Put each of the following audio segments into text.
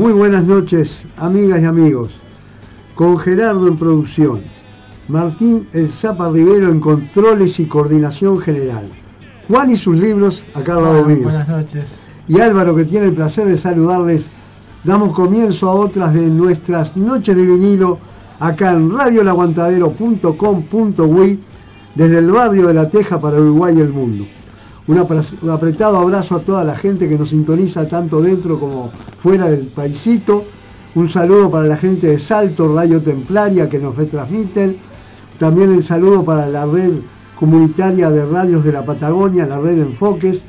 muy buenas noches, amigas y amigos. Con Gerardo en producción, Martín El Zapa Rivero en controles y coordinación general, Juan y sus libros acá al lado mío. Buenas noches. Y Álvaro, que tiene el placer de saludarles. Damos comienzo a otras de nuestras noches de vinilo acá en radiolaguantadero.com.uy desde el barrio de La Teja para Uruguay y el mundo. Un apretado abrazo a toda la gente que nos sintoniza tanto dentro como fuera del paisito. Un saludo para la gente de Salto, Radio Templaria que nos retransmiten. También el saludo para la red comunitaria de radios de la Patagonia, la red Enfoques,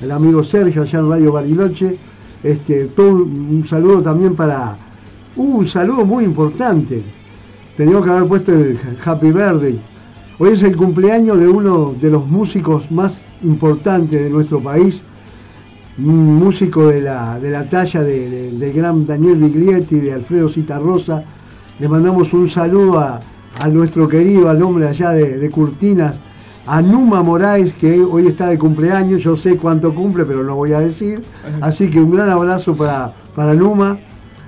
el amigo Sergio allá en Radio Bariloche. Este, un saludo también para. Uh, un saludo muy importante. Teníamos que haber puesto el Happy Birthday. Hoy es el cumpleaños de uno de los músicos más importante de nuestro país, un músico de la, de la talla del gran Daniel Biglietti, de Alfredo Citarrosa. Le mandamos un saludo a, nuestro querido, al hombre allá de, Curtinas, a Numa Moraes, que hoy está de cumpleaños, yo sé cuánto cumple, pero no voy a decir. Así que un gran abrazo para, para Numa,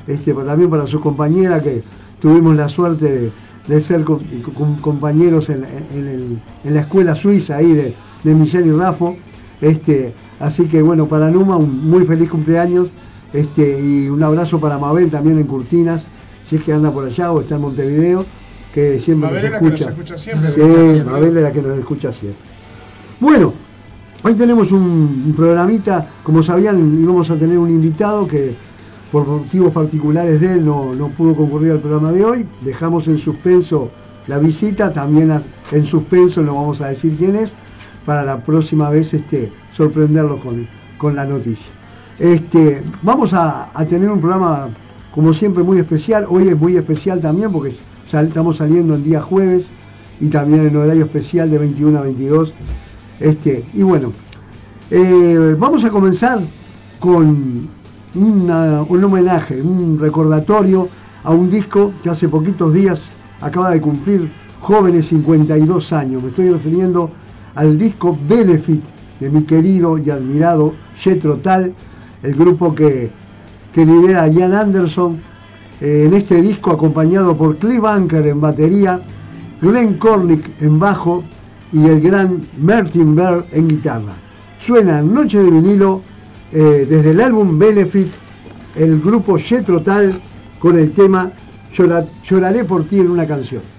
este, también para su compañera, que tuvimos la suerte de, ser compañeros en, en, la escuela suiza ahí de, de Michelle y Rafo. Este, así que bueno, para Numa un muy feliz cumpleaños este, y un abrazo para Mabel también en Curtinas, si es que anda por allá o está en Montevideo, que siempre nos escucha. sí, Mabel es la que nos escucha siempre. Bueno, hoy tenemos un, programita, como sabían, íbamos a tener un invitado que por motivos particulares de él no, no pudo concurrir al programa de hoy. Dejamos en suspenso la visita, también en suspenso no vamos a decir quién es, para la próxima vez este, sorprenderlos con, con la noticia. Este, vamos a, tener un programa, como siempre, muy especial. Hoy es muy especial también porque estamos saliendo el día jueves y también en horario especial de 21 a 22. Este, y bueno, eh, vamos a comenzar con un homenaje, un recordatorio a un disco que hace poquitos días acaba de cumplir jóvenes 52 años. Me estoy refiriendo al disco Benefit de mi querido y admirado Jetro Tal, el grupo que, lidera Jan Anderson, eh, en este disco acompañado por Cliff Anker en batería, Glenn Cornick en bajo y el gran Martin Berg en guitarra. Suena Noche de vinilo eh, desde el álbum Benefit, el grupo Jetro Tal con el tema Lloraré por ti en una canción.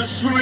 Bueno,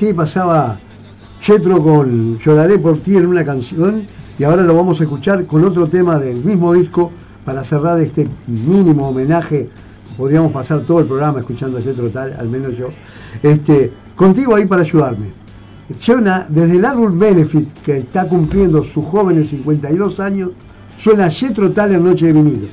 así pasaba Jetro con Lloraré por ti en una canción y ahora lo vamos a escuchar con otro tema del mismo disco para cerrar este mínimo homenaje. Podríamos pasar todo el programa escuchando a Jetro tal, al menos yo. Este, contigo ahí para ayudarme. Suena desde el árbol Benefit, que está cumpliendo sus jóvenes 52 años, suena Jetro tal en Noche de Vinilo.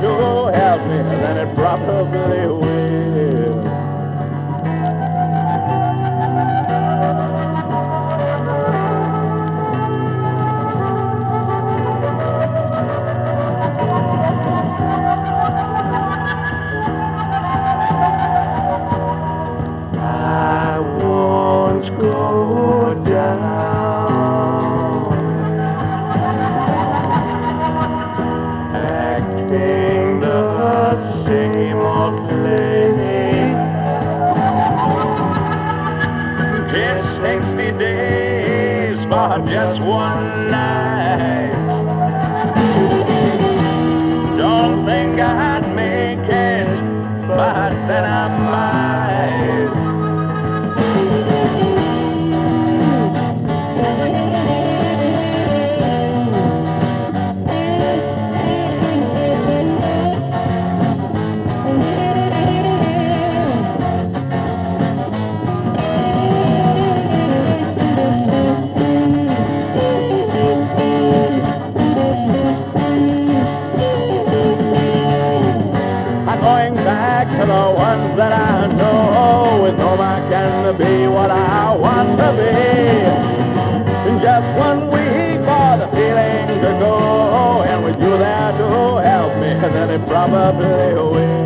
to go help me, then it probably will. very probably will.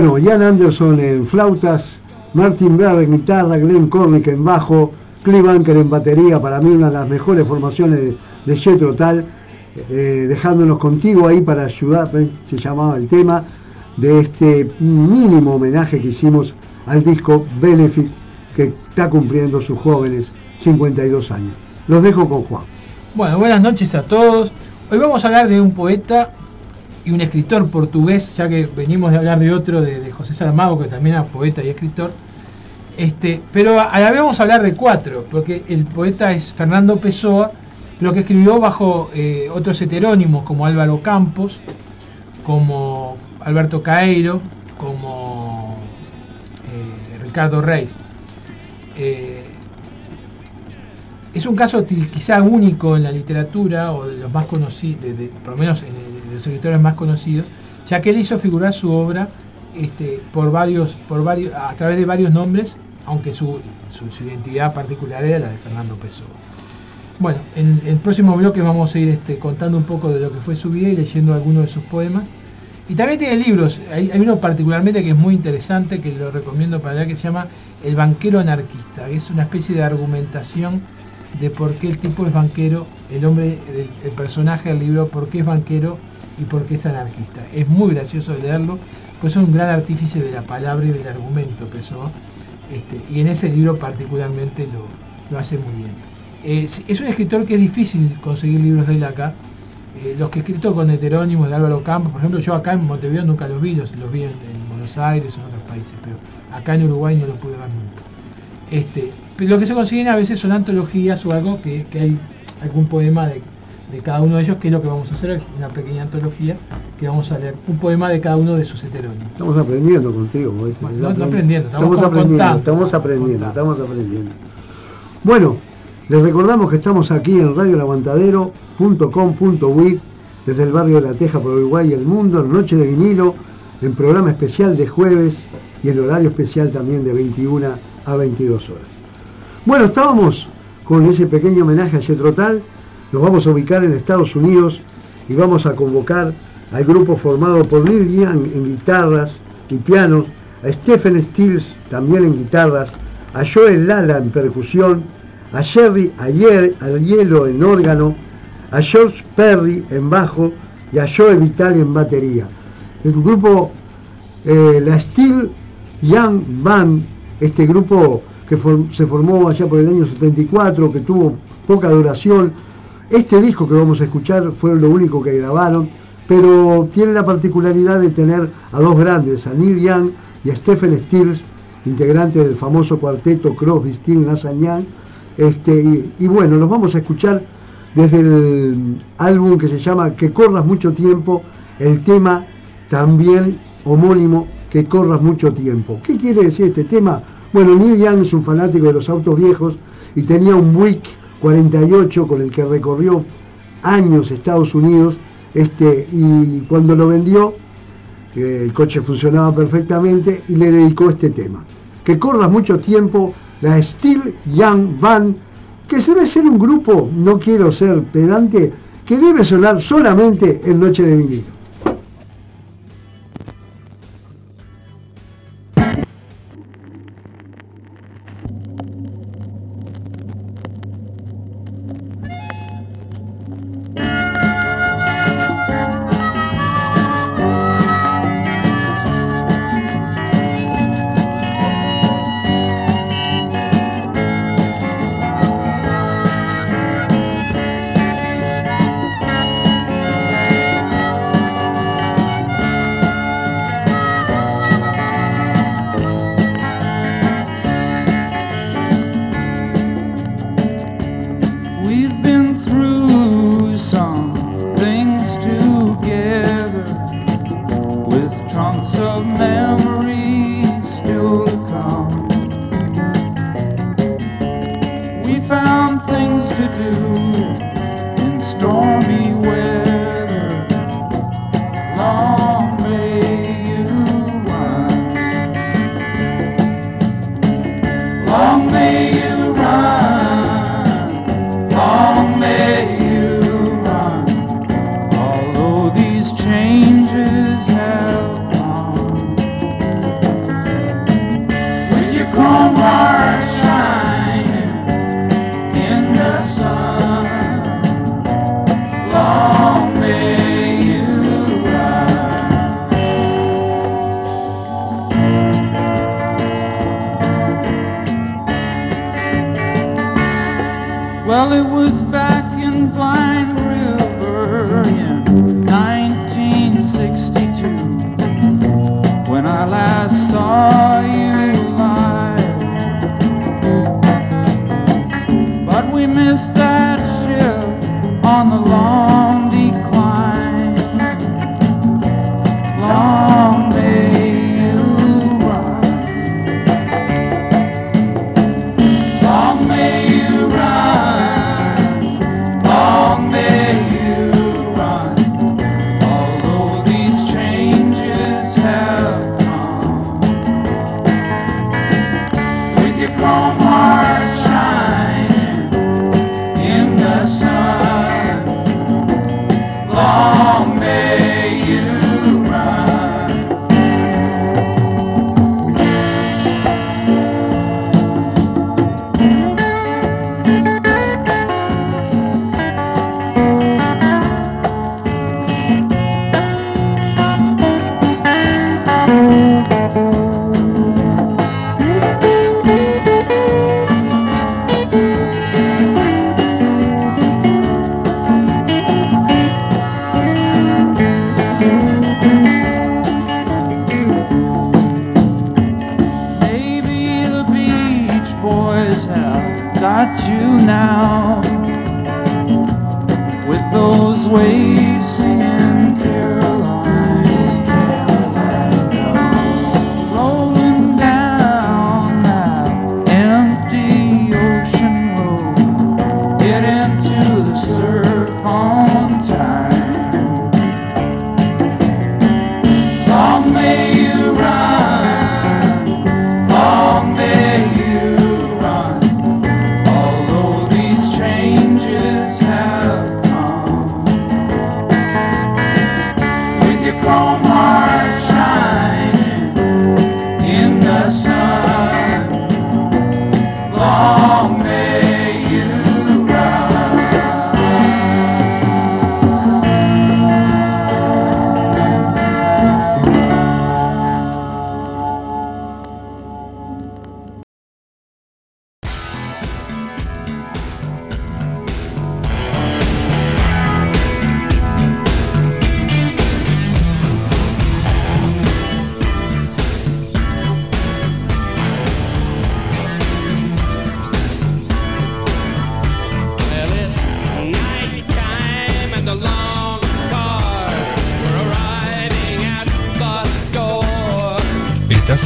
Bueno, Jan Anderson en flautas, Martin Berg en guitarra, Glenn Cornick en bajo, Clive Anker en batería, para mí una de las mejores formaciones de, Jethro Tal, eh, dejándonos contigo ahí para ayudar, eh, se llamaba el tema, de este mínimo homenaje que hicimos al disco Benefit, que está cumpliendo sus jóvenes 52 años. Los dejo con Juan. Bueno, buenas noches a todos. Hoy vamos a hablar de un poeta y un escritor portugués, ya que venimos de hablar de otro, de, José Saramago, que también era poeta y escritor. Este, pero a la vamos a hablar de cuatro, porque el poeta es Fernando Pessoa, pero que escribió bajo eh, otros heterónimos como Álvaro Campos, como Alberto Caeiro, como eh, Ricardo Reis. Eh, es un caso quizá único en la literatura, o de los más conocidos, por lo menos de los escritores más conocidos, ya que él hizo figurar su obra este, por varios, por varios, a través de varios nombres, aunque su, su, identidad particular era la de Fernando Pessoa. Bueno, en el próximo bloque vamos a ir este, contando un poco de lo que fue su vida y leyendo algunos de sus poemas. Y también tiene libros, hay, uno particularmente que es muy interesante, que lo recomiendo para allá, que se llama El banquero anarquista, que es una especie de argumentación de por qué el tipo es banquero, el hombre, el personaje del libro, por qué es banquero y por qué es anarquista. Es muy gracioso leerlo, pues es un gran artífice de la palabra y del argumento, Pessoa, este, y en ese libro particularmente lo, lo hace muy bien. Eh, es un escritor que es difícil conseguir libros de él acá. Eh, los que he escrito con heterónimos de Álvaro Campos, por ejemplo, yo acá en Montevideo nunca los vi, los, los vi en, en, Buenos Aires o en otros países, pero acá en Uruguay no los pude ver nunca. Este, pero lo que se consiguen a veces son antologías o algo que, que hay algún poema de, de, cada uno de ellos, que es lo que vamos a hacer, una pequeña antología que vamos a leer, un poema de cada uno de sus heterónimos. Estamos aprendiendo contigo, como bueno, no, no, aprendiendo, estamos, estamos aprendiendo, contando, estamos aprendiendo, contando. estamos aprendiendo. Bueno, les recordamos que estamos aquí en radioelaguantadero.com.uy desde el barrio de La Teja por Uruguay y el mundo, en Noche de Vinilo, en programa especial de jueves y en horario especial también de 21 a 22 horas. Bueno, estábamos con ese pequeño homenaje a Jethro Tull, nos vamos a ubicar en Estados Unidos y vamos a convocar al grupo formado por Neil Young en guitarras y pianos, a Stephen Stills también en guitarras, a Joel Lala en percusión, a Jerry Ayer, al hielo en órgano, a George Perry en bajo y a Joe Vitale en batería. El grupo, eh, la Steel Young Band, este grupo que se formó allá por el año 74, que tuvo poca duración. Este disco que vamos a escuchar fue lo único que grabaron, pero tiene la particularidad de tener a dos grandes, a Neil Young y a Stephen Stills, integrantes del famoso cuarteto Crosby, Stills, Nash Young, este, y, y, bueno, los vamos a escuchar desde el álbum que se llama Que corras mucho tiempo, el tema también homónimo Que corras mucho tiempo. ¿Qué quiere decir este tema? Bueno, Neil Young es un fanático de los autos viejos y tenía un Buick 48 con el que recorrió años Estados Unidos este, y cuando lo vendió eh, el coche funcionaba perfectamente y le dedicó este tema. Que corras mucho tiempo la Steel Young Band, que debe ser un grupo, no quiero ser pedante, que debe sonar solamente en Noche de Vinilo. She's been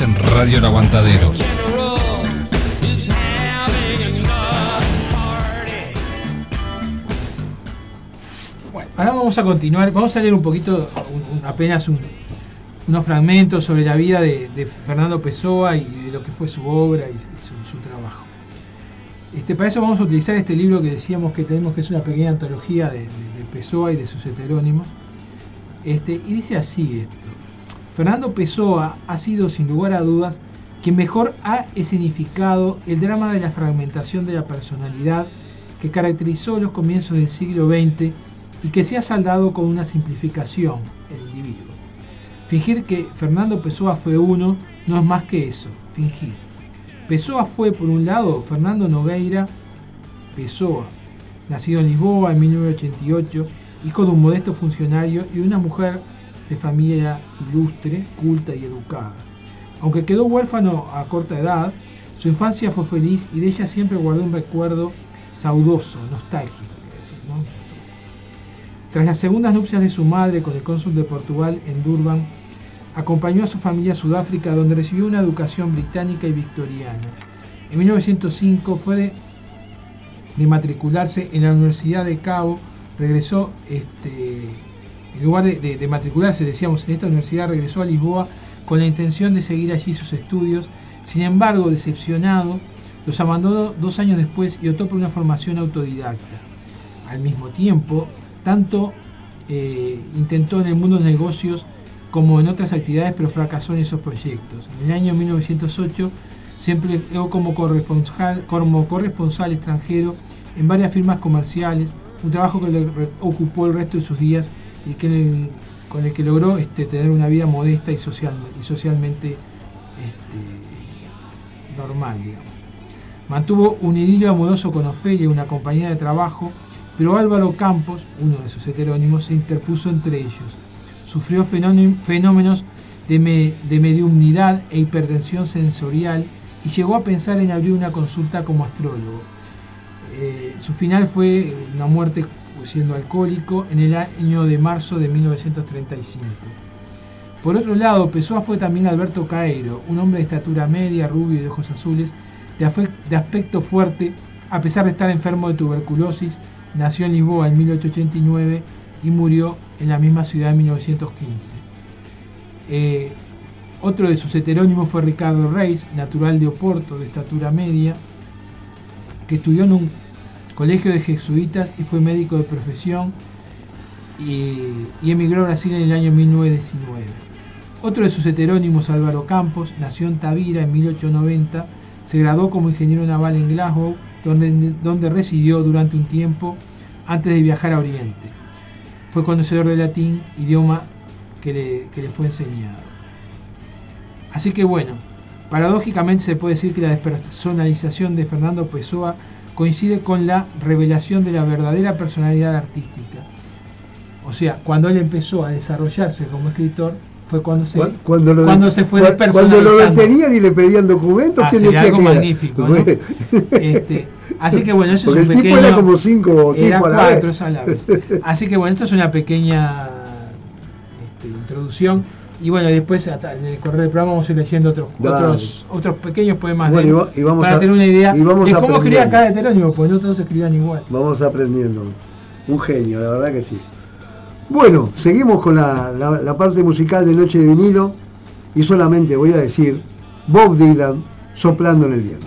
En Radio El Aguantadero. Party. Ahora vamos a continuar, vamos a leer un poquito, apenas un- unos fragmentos sobre la vida de, Fernando Pessoa y de lo que fue su obra y, su, trabajo. Este, para eso vamos a utilizar este libro que decíamos que tenemos, que es una pequeña antología de, Pessoa y de sus heterónimos. Este, y dice así esto. Fernando Pessoa ha sido, sin lugar a dudas, quien mejor ha escenificado el drama de la fragmentación de la personalidad que caracterizó los comienzos del siglo XX y que se ha saldado con una simplificación, el individuo. Fingir que Fernando Pessoa fue uno no es más que eso, fingir. Pessoa fue, por un lado, Fernando Nogueira Pessoa, nacido en Lisboa en 1988, hijo de un modesto funcionario y de una mujer de familia ilustre, culta y educada. Aunque quedó huérfano a corta edad, su infancia fue feliz y de ella siempre guardó un recuerdo saudoso, nostálgico, decir, ¿no? Tras las segundas nupcias de su madre con el cónsul de Portugal en Durban, acompañó a su familia a Sudáfrica, donde recibió una educación británica y victoriana. En 1905 fue de, de matricularse en la Universidad de Cabo, regresó, este, en lugar de, matricularse, decíamos, en esta universidad, regresó a Lisboa con la intención de seguir allí sus estudios. Sin embargo, decepcionado, los abandonó dos años después y optó por una formación autodidacta. Al mismo tiempo, tanto eh, intentó en el mundo de negocios como en otras actividades, pero fracasó en esos proyectos. En el año 1908 se empleó como corresponsal, como corresponsal extranjero en varias firmas comerciales, un trabajo que le ocupó el resto de sus días y que con el que logró este, tener una vida modesta y, social, y socialmente este, normal. Mantuvo un idilio amoroso con Ofelia, una compañía de trabajo, pero Álvaro Campos, uno de sus heterónimos, se interpuso entre ellos. Sufrió fenómen- fenómenos de, me- mediumnidad e hipertensión sensorial y llegó a pensar en abrir una consulta como astrólogo. Eh, su final fue una muerte siendo alcohólico en el año de marzo de 1935. Por otro lado, Pessoa fue también Alberto Caeiro, un hombre de estatura media, rubio y de ojos azules, de aspecto fuerte, a pesar de estar enfermo de tuberculosis, nació en Lisboa en 1889 y murió en la misma ciudad en 1915. Eh, otro de sus heterónimos fue Ricardo Reis, natural de Oporto, de estatura media, que estudió en un colegio de jesuitas y fue médico de profesión y, emigró a Brasil en el año 1919. Otro de sus heterónimos, Álvaro Campos, nació en Tavira en 1890, se graduó como ingeniero naval en Glasgow, donde, donde residió durante un tiempo antes de viajar a Oriente. Fue conocedor del latín, idioma que le, que le fue enseñado. Así que bueno, paradójicamente se puede decir que la despersonalización de Fernando Pessoa coincide con la revelación de la verdadera personalidad artística. O sea, cuando él empezó a desarrollarse como escritor, fue cuando se, Cu- Cuando, lo, cuando se fue cu- Cuando lo detenían y le pedían documentos, ¿quién decía algo que era? magnífico, ¿no? Este, así que bueno, eso Porque es un el tipo pequeño. era como cinco era a la cuatro vez. a la vez. Así que bueno, esto es una pequeña este, introducción. Y bueno, después hasta en el correo del programa vamos a ir leyendo otros, otros, otros pequeños poemas de Bueno, él y vamos para a- tener una idea y vamos de cómo escribía cada heterónimo, porque no todos escribían igual. Vamos aprendiendo. Un genio, la verdad que sí. Bueno, seguimos con la, la- la parte musical de Noche de Vinilo y solamente voy a decir Bob Dylan soplando en el viento.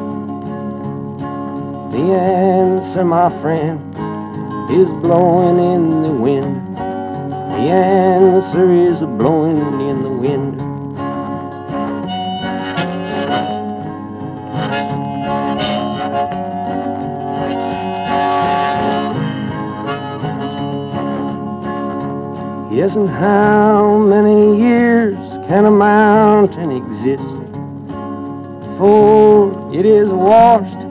The answer, my friend, is blowing in the wind. The answer is blowing in the wind. Yes, and how many years can a mountain exist before it is washed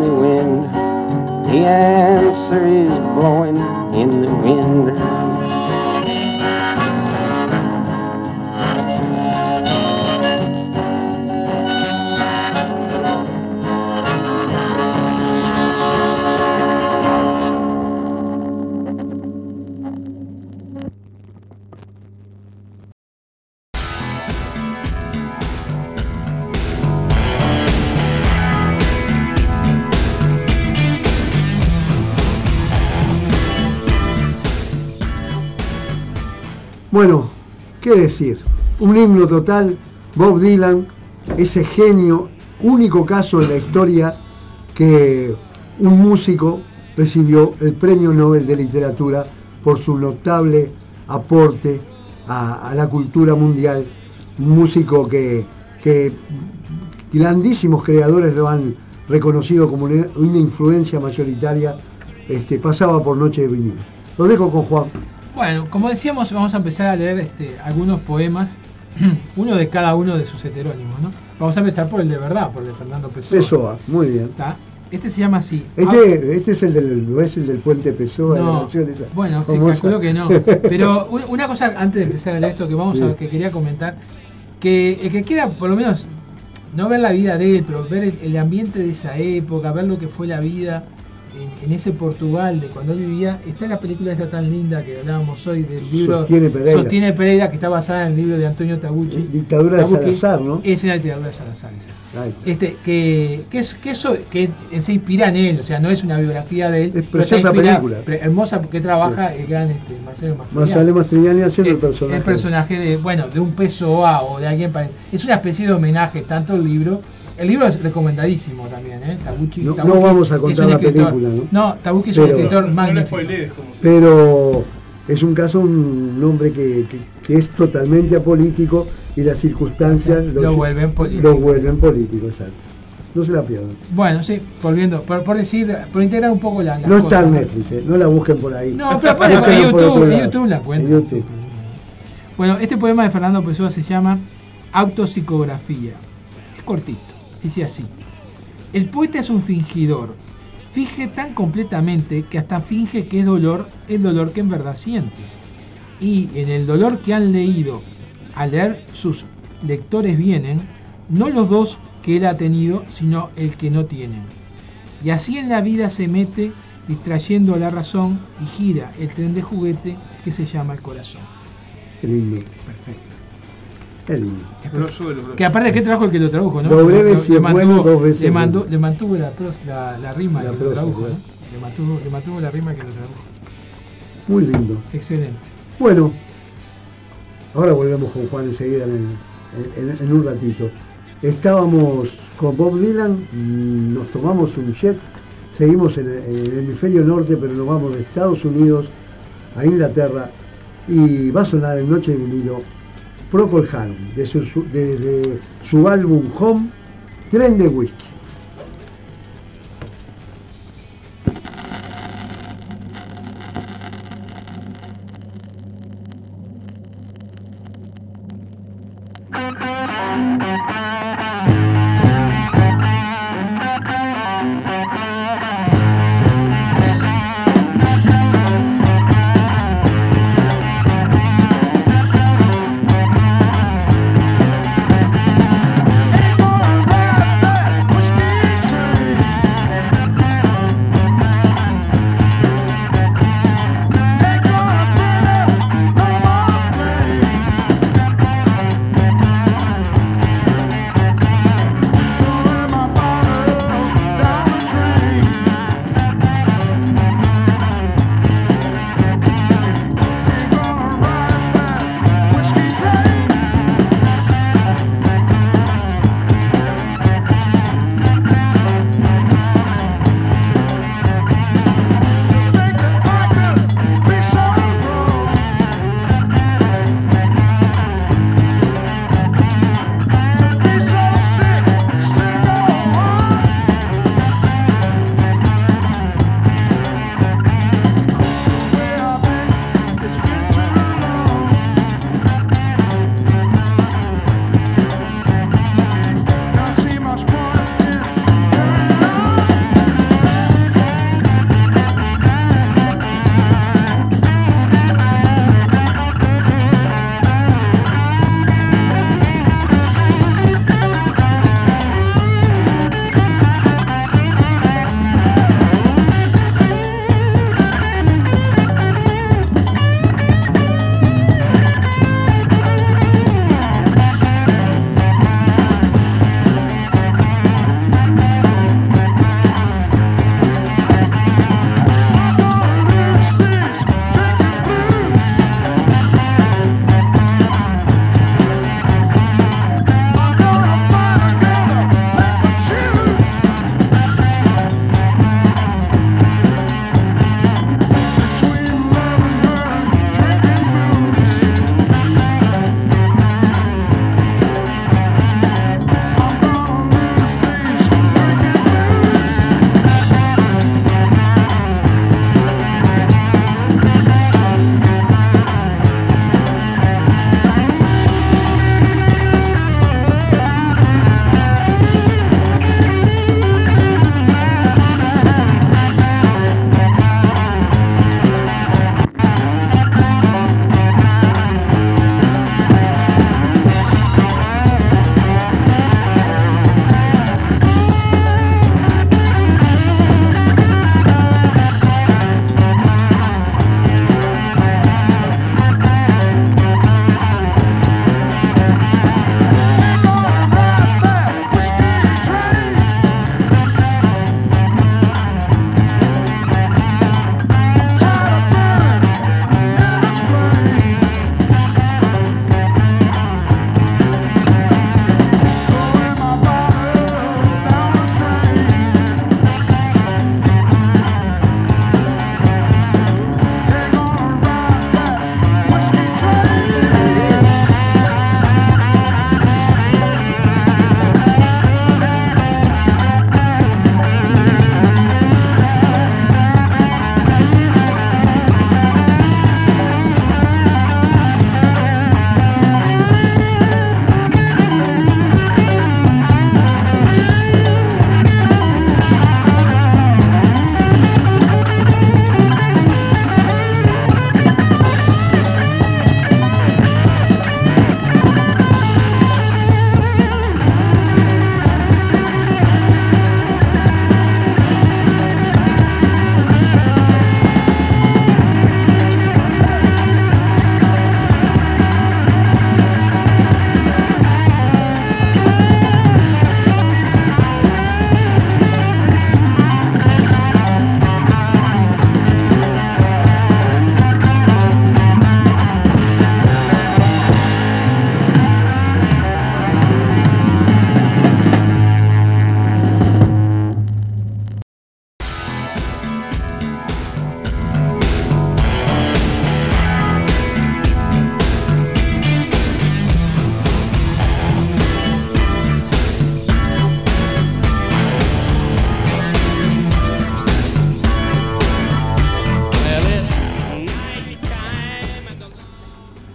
The answer is blowing in the wind. Bueno, ¿qué decir? Un himno total, Bob Dylan, ese genio, único caso en la historia que un músico recibió el Premio Nobel de Literatura por su notable aporte a, la cultura mundial. Un músico que, grandísimos creadores lo han reconocido como una, una influencia mayoritaria, este, pasaba por Noche de Vinilo. Lo dejo con Juan. Bueno, como decíamos, vamos a empezar a leer este, algunos poemas, uno de cada uno de sus heterónimos, ¿no? Vamos a empezar por el de verdad, por el de Fernando Pessoa. Pessoa, muy bien. ¿Está? Este se llama así. Este, este es el del, no es el del puente Pessoa, No, canción esa bueno, famosa. calculo que no. Pero un- una cosa antes de empezar a leer esto que vamos Sí. a que quería comentar, que el que quiera por lo menos no ver la vida de él, pero ver el, el ambiente de esa época, ver lo que fue la vida en, en ese Portugal de cuando él vivía, está la película esta tan linda que hablábamos hoy del libro Sostiene Pereira. Sostiene Pereira, que está basada en el libro de Antonio Tabucci. Dictadura de. Salazar, ¿no? Esa es la dictadura de Salazar, esa este, que, que, es, que eso que se inspira en él, o sea, no es una biografía de él. Es preciosa película. pre- hermosa porque trabaja el gran este, Marcelo Mastroianni. Marcelo Mastriani haciendo el Eh, personaje. El personaje de, bueno, de un PSOA o de alguien para- Es una especie de homenaje, tanto el libro. El libro es recomendadísimo también, ¿eh? Tabucchi, No- Tabucchi no vamos a contar la escritor- película, ¿no? No, Tabucchi es un escritor No magnífico. se Pero es un caso, un hombre que, que- que es totalmente apolítico y las circunstancias Lo vuelven político. Lo vuelven político, exacto. No se la pierdan. Bueno, sí, volviendo, por, por decir, por integrar un poco la, No está en Netflix, eh, no la busquen por ahí. No, pero pone en YouTube, en. YouTube la En cuenta. YouTube. Bueno, este poema de Fernando Pessoa se llama Autopsicografía. Es cortito, dice así. El poeta es un fingidor. Finge tan completamente que hasta finge que es dolor el dolor que en verdad siente. Y en el dolor que han leído, al leer sus lectores vienen, no los dos que él ha tenido, sino el que no tienen. Y así en la vida se mete distrayendo la razón y gira el tren de juguete que se llama el corazón. Qué lindo, Perfecto. Qué lindo. Grosso de lo grosso. Que aparte, ¿qué trabajo el que lo tradujo? ¿no? Lo breve Le- si le es bueno, mantuvo- dos veces le, mandó- le mantuvo la, pros- la, la rima La que lo tradujo. ¿no? Le mantuvo, le mantuvo la rima que lo tradujo. Muy lindo. Excelente. Bueno, ahora volvemos con Juan enseguida en, el- en- en un ratito. Estábamos con Bob Dylan, mm, nos tomamos un jet, seguimos en el, en el hemisferio norte, pero nos vamos de Estados Unidos a Inglaterra y va a sonar en Noche de Vinilo Procol Harum, de su, su- álbum Home, Tren de Whisky.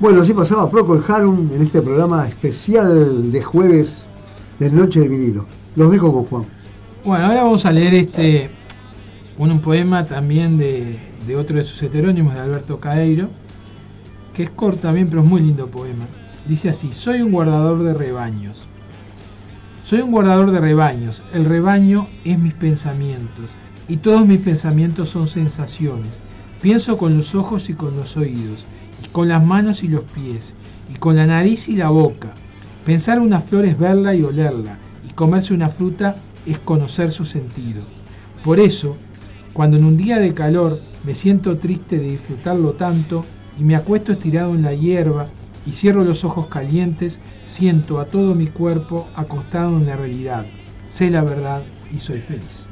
Bueno, así pasaba Procol Harum en este programa especial de jueves de Noche de Vinilo. Los dejo con Juan. Bueno, ahora vamos a leer este un, un poema también de, de otro de sus heterónimos, de Alberto Caeiro, que es corto también, pero es muy lindo poema. Dice así, soy un guardador de rebaños. Soy un guardador de rebaños. El rebaño es mis pensamientos. Y todos mis pensamientos son sensaciones. Pienso con los ojos y con los oídos. Con las manos y los pies. Y con la nariz y la boca. Pensar una flor es verla y olerla. Y comerse una fruta es conocer su sentido. Por eso, cuando en un día de calor me siento triste de disfrutarlo tanto y me acuesto estirado en la hierba y cierro los ojos calientes, siento a todo mi cuerpo acostado en la realidad. Sé la verdad y soy feliz.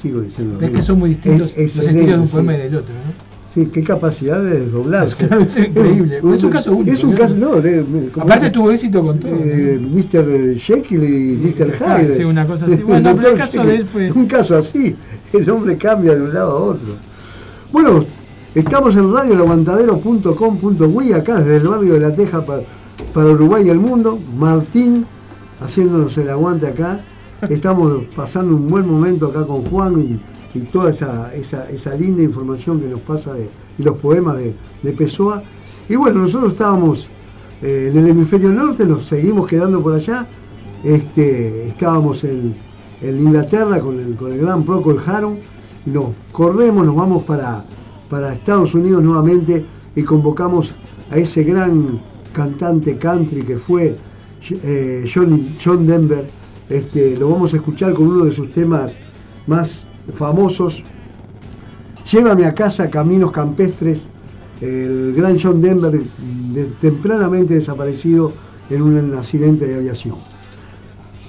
Sigo diciendo. que son muy distintos Es- los estilos de un poema sí. y del otro, ¿no? Sí, qué capacidad de desdoblarse. Claro, es increíble. Es un caso único, Es un ¿no? caso, no, de- Aparte tuvo éxito con todo. eh, Mr. Jekyll y Mr. Hyde. Sí, una cosa así. Bueno, El pero el doctor caso de él fue- Un caso así. El hombre cambia de un lado a otro. Bueno, estamos en radioelaguantadero.com.uy, acá desde el barrio de La Teja para, para Uruguay y el mundo. Martín haciéndonos el aguante acá. Estamos pasando un buen momento acá con Juan y, toda esa, esa, esa linda información que nos pasa de, los poemas de, de Pessoa. Y bueno, nosotros estábamos eh, en el hemisferio norte, nos seguimos quedando por allá. Este, estábamos en, en Inglaterra con el, con el gran Procol Harum. Nos corremos, nos vamos para, para Estados Unidos nuevamente y convocamos a ese gran cantante country que fue eh, Johnny- John Denver. Este, lo vamos a escuchar con uno de sus temas más famosos. Llévame a casa, Caminos Campestres, el gran John Denver, de- tempranamente desaparecido en un accidente de aviación.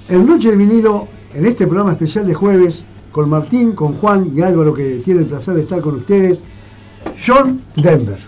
En Noche de Vinilo, en este programa especial de jueves, con Martín, con Juan y Álvaro, que tiene el placer de estar con ustedes, John Denver.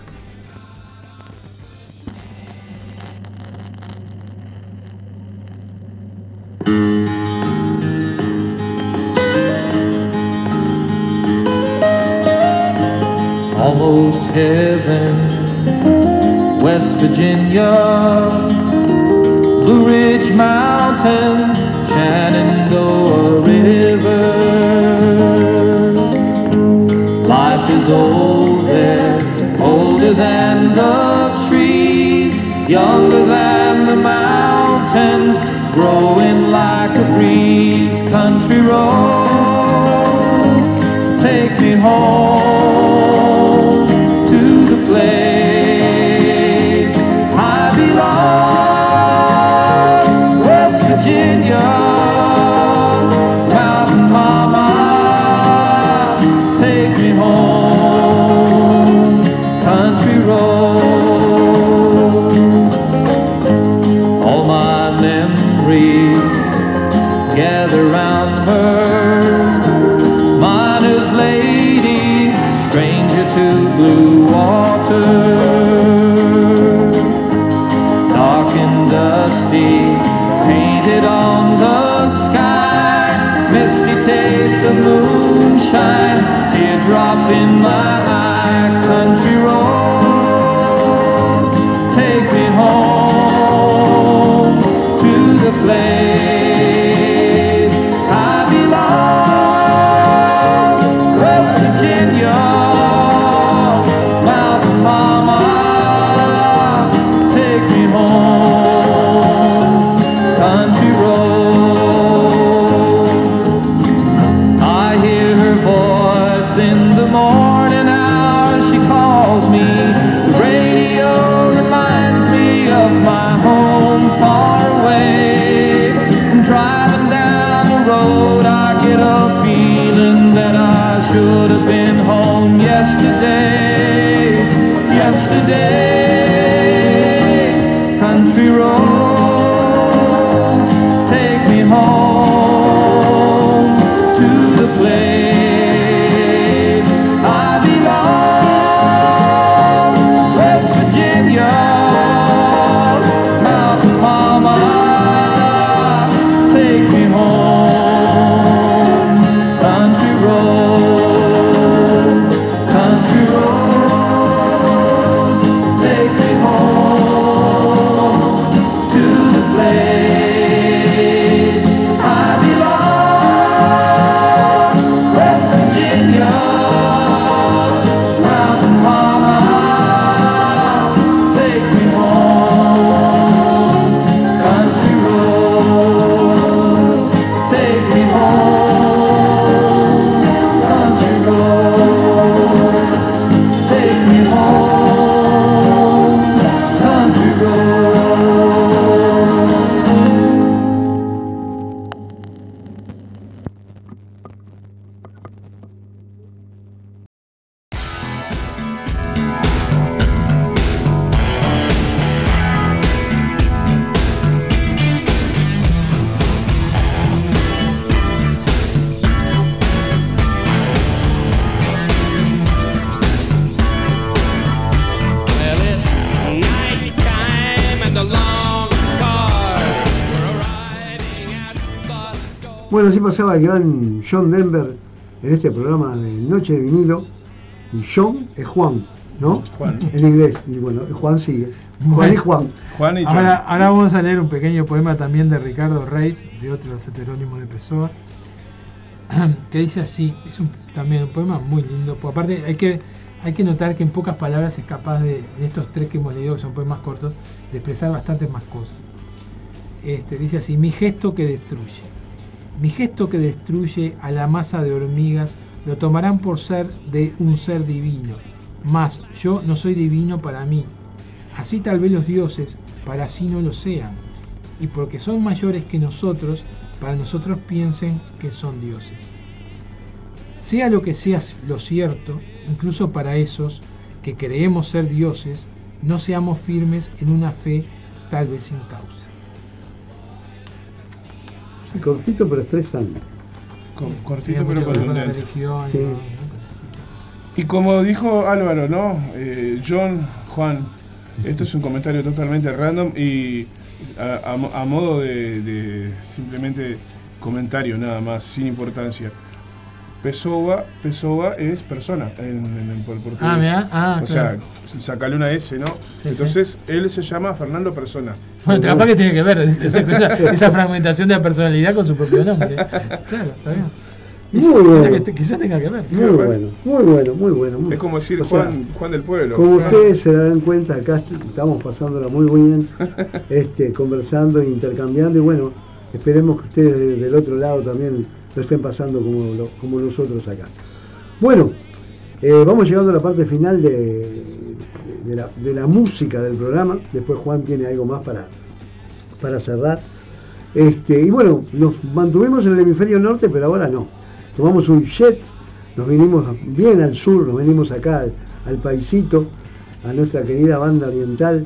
Pasaba el gran John Denver en este programa de Noche de Vinilo. Y John es Juan, ¿no? Juan. En inglés. Y bueno, Juan sigue. Juan y Juan. Juan y John. Ahora, ahora vamos a leer un pequeño poema también de Ricardo Reis, de otros heterónimos de Pessoa, que dice así, es un, también un poema muy lindo, porque aparte hay que, hay que notar que en pocas palabras es capaz de, de estos tres que hemos leído, que son poemas cortos, de expresar bastantes más cosas. Este, dice así, mi gesto que destruye. Mi gesto que destruye a la masa de hormigas lo tomarán por ser de un ser divino, mas yo no soy divino para mí, Así tal vez los dioses para sí no lo sean, y porque son mayores que nosotros, para nosotros piensen que son dioses. Sea lo que sea lo cierto, incluso para esos que creemos ser dioses, no seamos firmes en una fe tal vez sin causa. Cortito pero. Co- Tiene cortito pero contundente. religión. Sí. de cosas. Y como dijo Álvaro, ¿no? Eh, John, Juan, esto es un comentario totalmente random y a, a mo- a modo de, de simplemente comentario nada más, sin importancia. Pessoa, Pessoa es persona en, en el por- portugués. Ah, mirá, ah, o claro. sea, sacale una S, ¿no? Sí, Entonces, él se llama Fernando Persona. Bueno, capaz que tiene que ver esa, fragmentación de la personalidad con su propio nombre. Claro, está bien. Muy bueno. quizá que- quizá tenga que ver. Muy bueno, muy bueno, muy bueno. muy- Es como decir sea, Juan, Juan del Pueblo. Como sea, ustedes se darán cuenta, acá est- estamos pasándola muy bien, este, conversando e intercambiando y bueno, esperemos que ustedes de- del otro lado también lo estén pasando como, como nosotros acá. Bueno, eh, vamos llegando a la parte final de, de- la, de la música del programa, después Juan tiene algo más para, para cerrar. Este, y bueno, nos mantuvimos en el hemisferio norte, pero ahora no. Tomamos un jet, nos vinimos bien al sur, nos venimos acá al, al paisito, a nuestra querida banda oriental,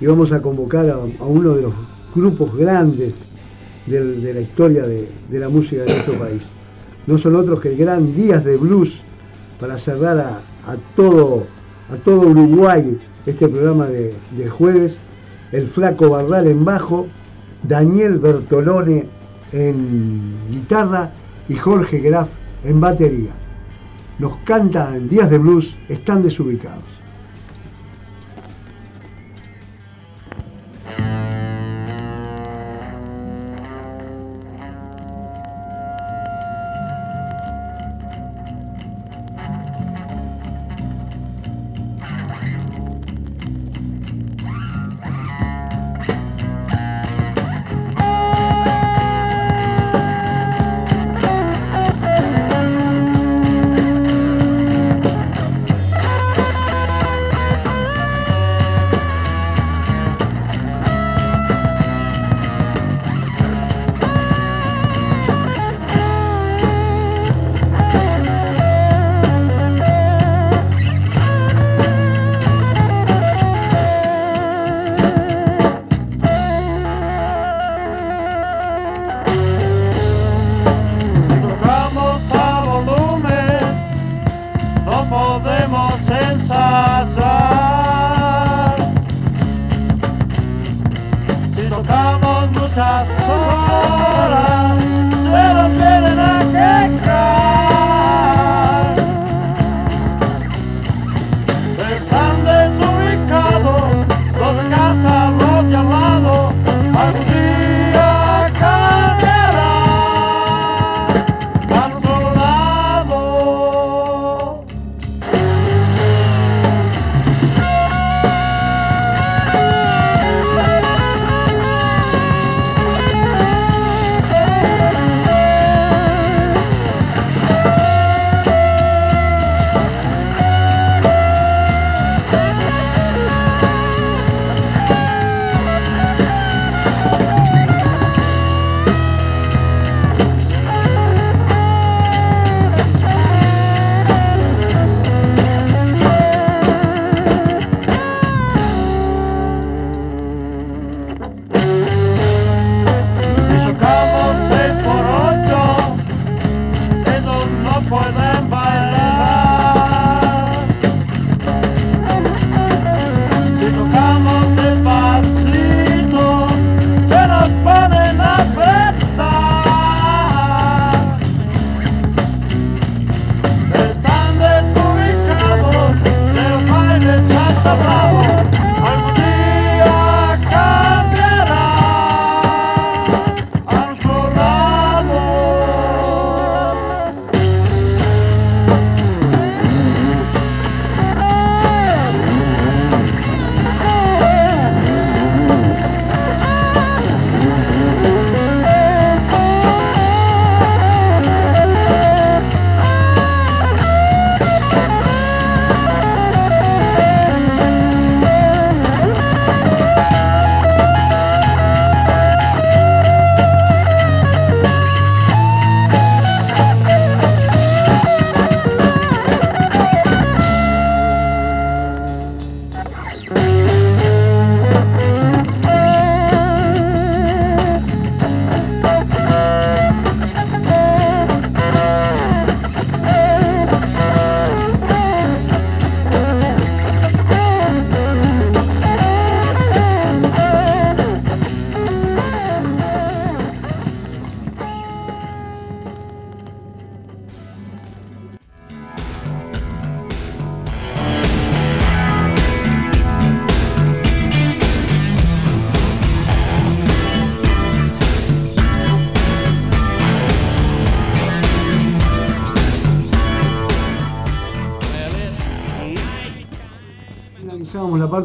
y vamos a convocar a uno de los grupos grandes de la historia de, la música de nuestro país. No son otros que el gran Días de Blues, para cerrar a, a todo, a todo Uruguay este programa de, de jueves, el Flaco Barral en bajo, Daniel Bertolone en guitarra y Jorge Graf en batería. Nos cantan Días de Blues, están desubicados.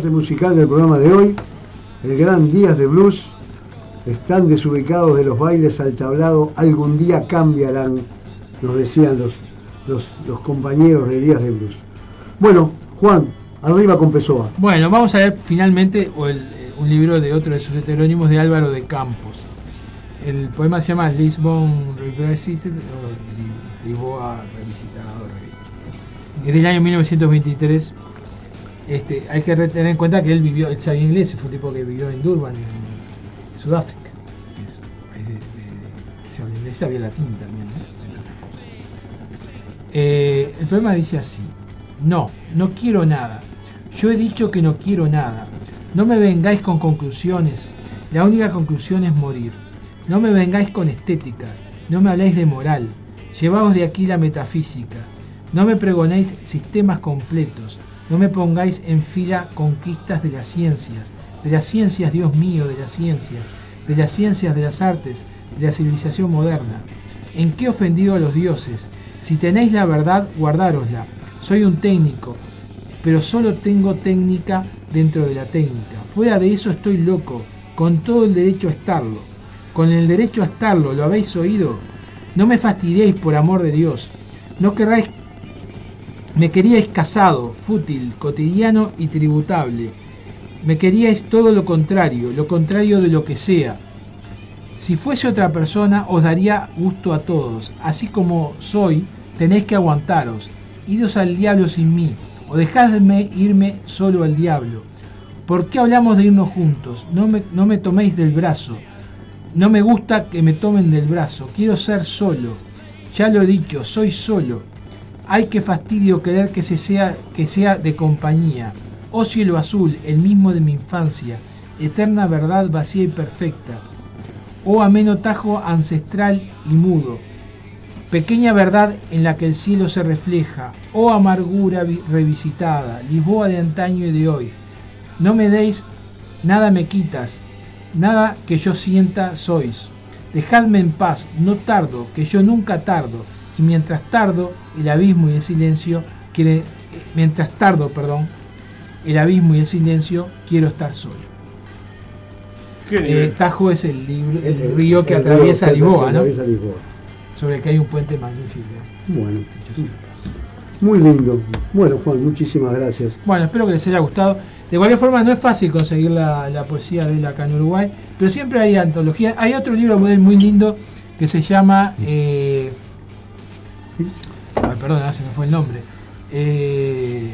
Parte musical del programa de hoy. El gran Días de Blues. Están desubicados de los bailes al tablado. Algún día cambiarán, nos decían los, los, compañeros de Días de Blues. Bueno, Juan, arriba con Pessoa. Bueno, vamos a ver finalmente eh, un libro de otro de sus heterónimos de Álvaro de Campos. El poema se llama Lisbon Revisited o Li- Lisboa revisitado. revi- Es del año 1923. Este, hay que tener en cuenta que él vivió, él sabía inglés, fue un tipo que vivió en Durban, en, en Sudáfrica, que es un país de- que se habla inglés, sabía latín también. Eh, el poema dice así: No, no quiero nada. Yo he dicho que no quiero nada. No me vengáis con conclusiones. La única conclusión es morir. No me vengáis con estéticas. No me habléis de moral. Llevaos de aquí la metafísica. No me pregonéis sistemas completos. No me pongáis en fila conquistas de las ciencias. De las ciencias, Dios mío, de las ciencias. De las ciencias de las artes. De la civilización moderna. ¿En qué he ofendido a los dioses? Si tenéis la verdad, guardárosla. Soy un técnico, pero solo tengo técnica dentro de la técnica. Fuera de eso estoy loco, con todo el derecho a estarlo. Con el derecho a estarlo, ¿lo habéis oído? No me fastidiéis por amor de Dios. No querráis... Me queríais casado, fútil, cotidiano y tributable. Me queríais todo lo contrario, lo contrario de lo que sea. Si fuese otra persona, os daría gusto a todos. Así como soy, tenéis que aguantaros. Idos al diablo sin mí, o dejadme irme solo al diablo. ¿Por qué hablamos de irnos juntos? No me, no me toméis del brazo. No me gusta que me tomen del brazo. Quiero ser solo. Ya lo he dicho, soy solo. Ay, qué fastidio querer que, se sea, que sea de compañía. Oh cielo azul, el mismo de mi infancia, eterna verdad vacía y perfecta. Oh ameno tajo ancestral y mudo, pequeña verdad en la que el cielo se refleja. Oh amargura vi- revisitada, Lisboa de antaño y de hoy. No me deis, nada me quitas, nada que yo sienta sois. Dejadme en paz, no tardo, que yo nunca tardo. Y mientras tardo, el abismo y el silencio quiere, eh, mientras tardo, perdón, el abismo y el silencio, quiero estar solo. ¿Qué Eh? Tajo es el, libro- el El- río que el río atraviesa que Lisboa, ¿no? atraviesa Lisboa. Sobre el que hay un puente magnífico. Bueno, muy lindo. Bueno, Juan, muchísimas gracias. Bueno, espero que les haya gustado. De cualquier forma, no es fácil conseguir la, la poesía de él acá en Uruguay, pero siempre hay antologías. Hay otro libro muy lindo que se llama. eh, ay, perdón, ahora se me fue el nombre. Eh,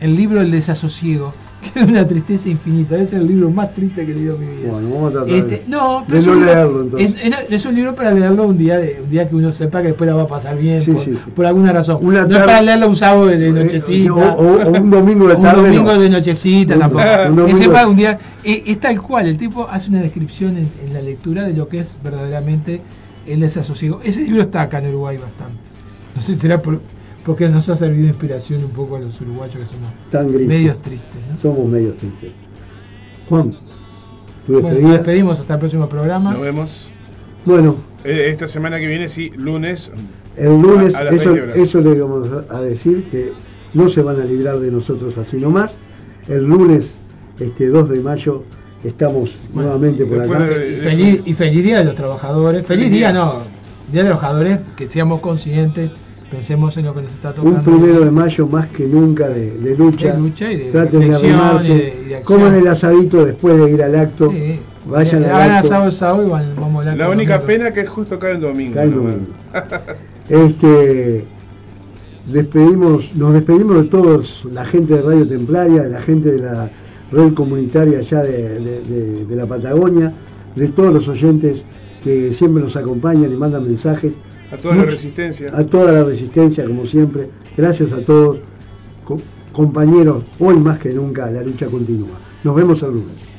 el libro El desasosiego, que es una tristeza infinita. Es el libro más triste que he leído en mi vida. Bueno, vamos a Este, no, pero de es no un libro- leerlo entonces. es, es- es un libro para leerlo un día, un día que uno sepa que después la va a pasar bien, Sí, por, sí, sí. por alguna razón. Una no es para leerlo un sábado de, Eh, nochecita. o, o- o un domingo de un tarde. domingo no. de nochecita Un- tampoco. un domingo que sepa un día. eh, es tal cual, el tipo hace una descripción en, en la lectura de lo que es verdaderamente el desasosiego. Ese libro está acá en Uruguay bastante. No sé si será por, porque nos ha servido de inspiración un poco a los uruguayos que somos Tan grises. medios tristes. ¿no? Somos medios tristes. Juan, tu Bueno, despedida. nos despedimos hasta el próximo programa. Nos vemos. Bueno, Eh, Esta semana que viene, sí, lunes. el lunes, A- a las eso, 20 horas. eso le vamos a decir, que no se van a librar de nosotros así nomás. El lunes, este 2 de mayo, estamos nuevamente por acá. de- Y feliz, y feliz día de los trabajadores. Feliz Feliz día, día. no. Día de los trabajadores, que seamos conscientes, pensemos en lo que nos está tocando. Un primero de mayo más que nunca de, de lucha. De lucha y de Traten de arrimarse. y de- y coman el asadito después de ir al acto. Sí. Vayan Eh, al acto. asado el sábado y van- vamos a hablar La única nosotros. pena que es justo cae el domingo. Cae el domingo. Este, despedimos, nos despedimos de todos, la gente de Radio Templaria, de la gente de la red comunitaria allá de, de- de- de la Patagonia, de todos los oyentes que siempre nos acompañan y mandan mensajes. A toda la resistencia. A toda la resistencia, como siempre. Gracias a todos. Co- compañeros, hoy más que nunca la lucha continúa. Nos vemos el lunes.